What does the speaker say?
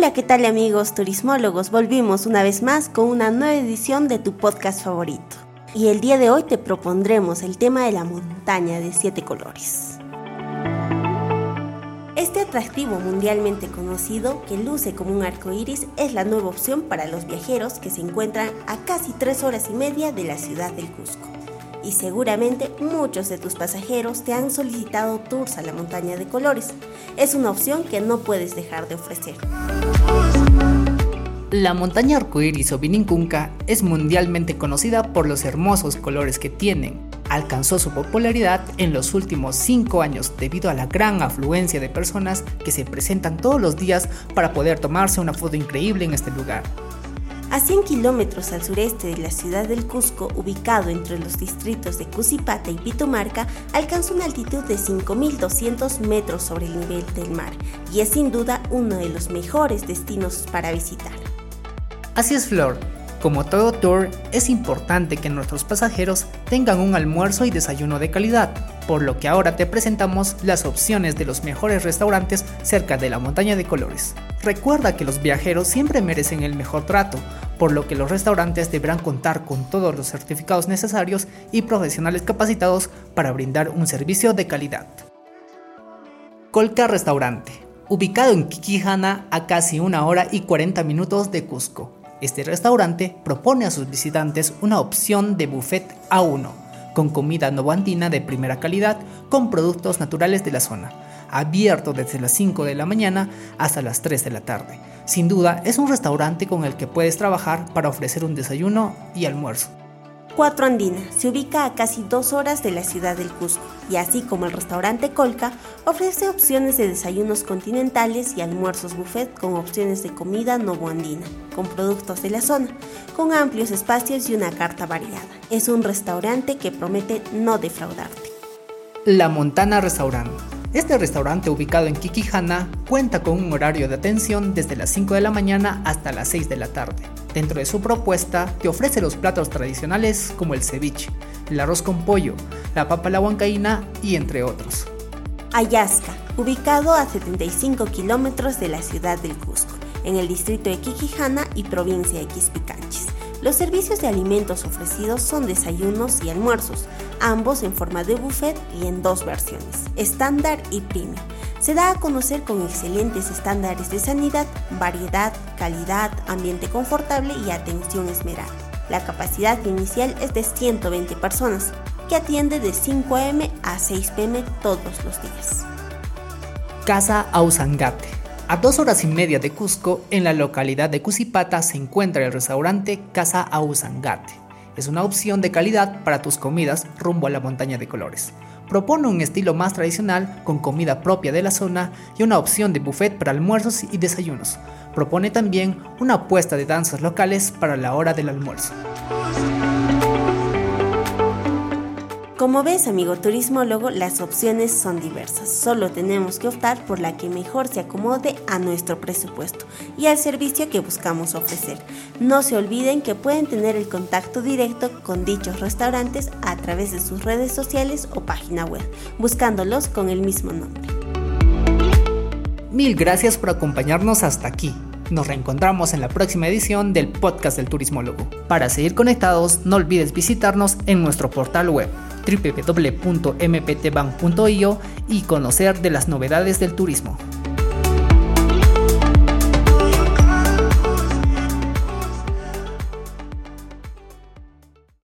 Hola, ¿qué tal amigos turismólogos? Volvimos una vez más con una nueva edición de tu podcast favorito. Y el día de hoy te propondremos el tema de la montaña de siete colores. Este atractivo mundialmente conocido, que luce como un arco iris, es la nueva opción para los viajeros que se encuentran a casi tres horas y media de la ciudad del Cusco y seguramente muchos de tus pasajeros te han solicitado tours a la montaña de colores. Es una opción que no puedes dejar de ofrecer. La montaña arcoíris o Vinincunca es mundialmente conocida por los hermosos colores que tienen. Alcanzó su popularidad en los últimos 5 años debido a la gran afluencia de personas que se presentan todos los días para poder tomarse una foto increíble en este lugar. A 100 kilómetros al sureste de la ciudad del Cusco, ubicado entre los distritos de Cusipata y Pitumarca, alcanza una altitud de 5.200 metros sobre el nivel del mar y es sin duda uno de los mejores destinos para visitar. Así es, Flor. Como todo tour, es importante que nuestros pasajeros tengan un almuerzo y desayuno de calidad, por lo que ahora te presentamos las opciones de los mejores restaurantes cerca de la montaña de colores. Recuerda que los viajeros siempre merecen el mejor trato, por lo que los restaurantes deberán contar con todos los certificados necesarios y profesionales capacitados para brindar un servicio de calidad. Colca Restaurante, ubicado en Kikijana a casi una hora y 40 minutos de Cusco. Este restaurante propone a sus visitantes una opción de buffet A1, con comida novandina de primera calidad con productos naturales de la zona abierto desde las 5 de la mañana hasta las 3 de la tarde. Sin duda, es un restaurante con el que puedes trabajar para ofrecer un desayuno y almuerzo. Cuatro Andina se ubica a casi dos horas de la ciudad del Cusco y así como el restaurante Colca ofrece opciones de desayunos continentales y almuerzos buffet con opciones de comida novoandina, con productos de la zona, con amplios espacios y una carta variada. Es un restaurante que promete no defraudarte. La Montana Restaurant este restaurante ubicado en Kikihana cuenta con un horario de atención desde las 5 de la mañana hasta las 6 de la tarde. Dentro de su propuesta te ofrece los platos tradicionales como el ceviche, el arroz con pollo, la papa la huancaína y entre otros. Ayasca, ubicado a 75 kilómetros de la ciudad del Cusco, en el distrito de Kikihana y provincia de Quispicanchis. Los servicios de alimentos ofrecidos son desayunos y almuerzos, ambos en forma de buffet y en dos versiones, estándar y premium. Se da a conocer con excelentes estándares de sanidad, variedad, calidad, ambiente confortable y atención esmerada. La capacidad inicial es de 120 personas, que atiende de 5 am a 6 pm todos los días. Casa Ausangate a dos horas y media de Cusco, en la localidad de Cusipata, se encuentra el restaurante Casa Ausangate. Es una opción de calidad para tus comidas rumbo a la montaña de colores. Propone un estilo más tradicional con comida propia de la zona y una opción de buffet para almuerzos y desayunos. Propone también una apuesta de danzas locales para la hora del almuerzo. Como ves, amigo turismólogo, las opciones son diversas. Solo tenemos que optar por la que mejor se acomode a nuestro presupuesto y al servicio que buscamos ofrecer. No se olviden que pueden tener el contacto directo con dichos restaurantes a través de sus redes sociales o página web, buscándolos con el mismo nombre. Mil gracias por acompañarnos hasta aquí. Nos reencontramos en la próxima edición del podcast del turismólogo. Para seguir conectados, no olvides visitarnos en nuestro portal web www.mptbank.io y conocer de las novedades del turismo.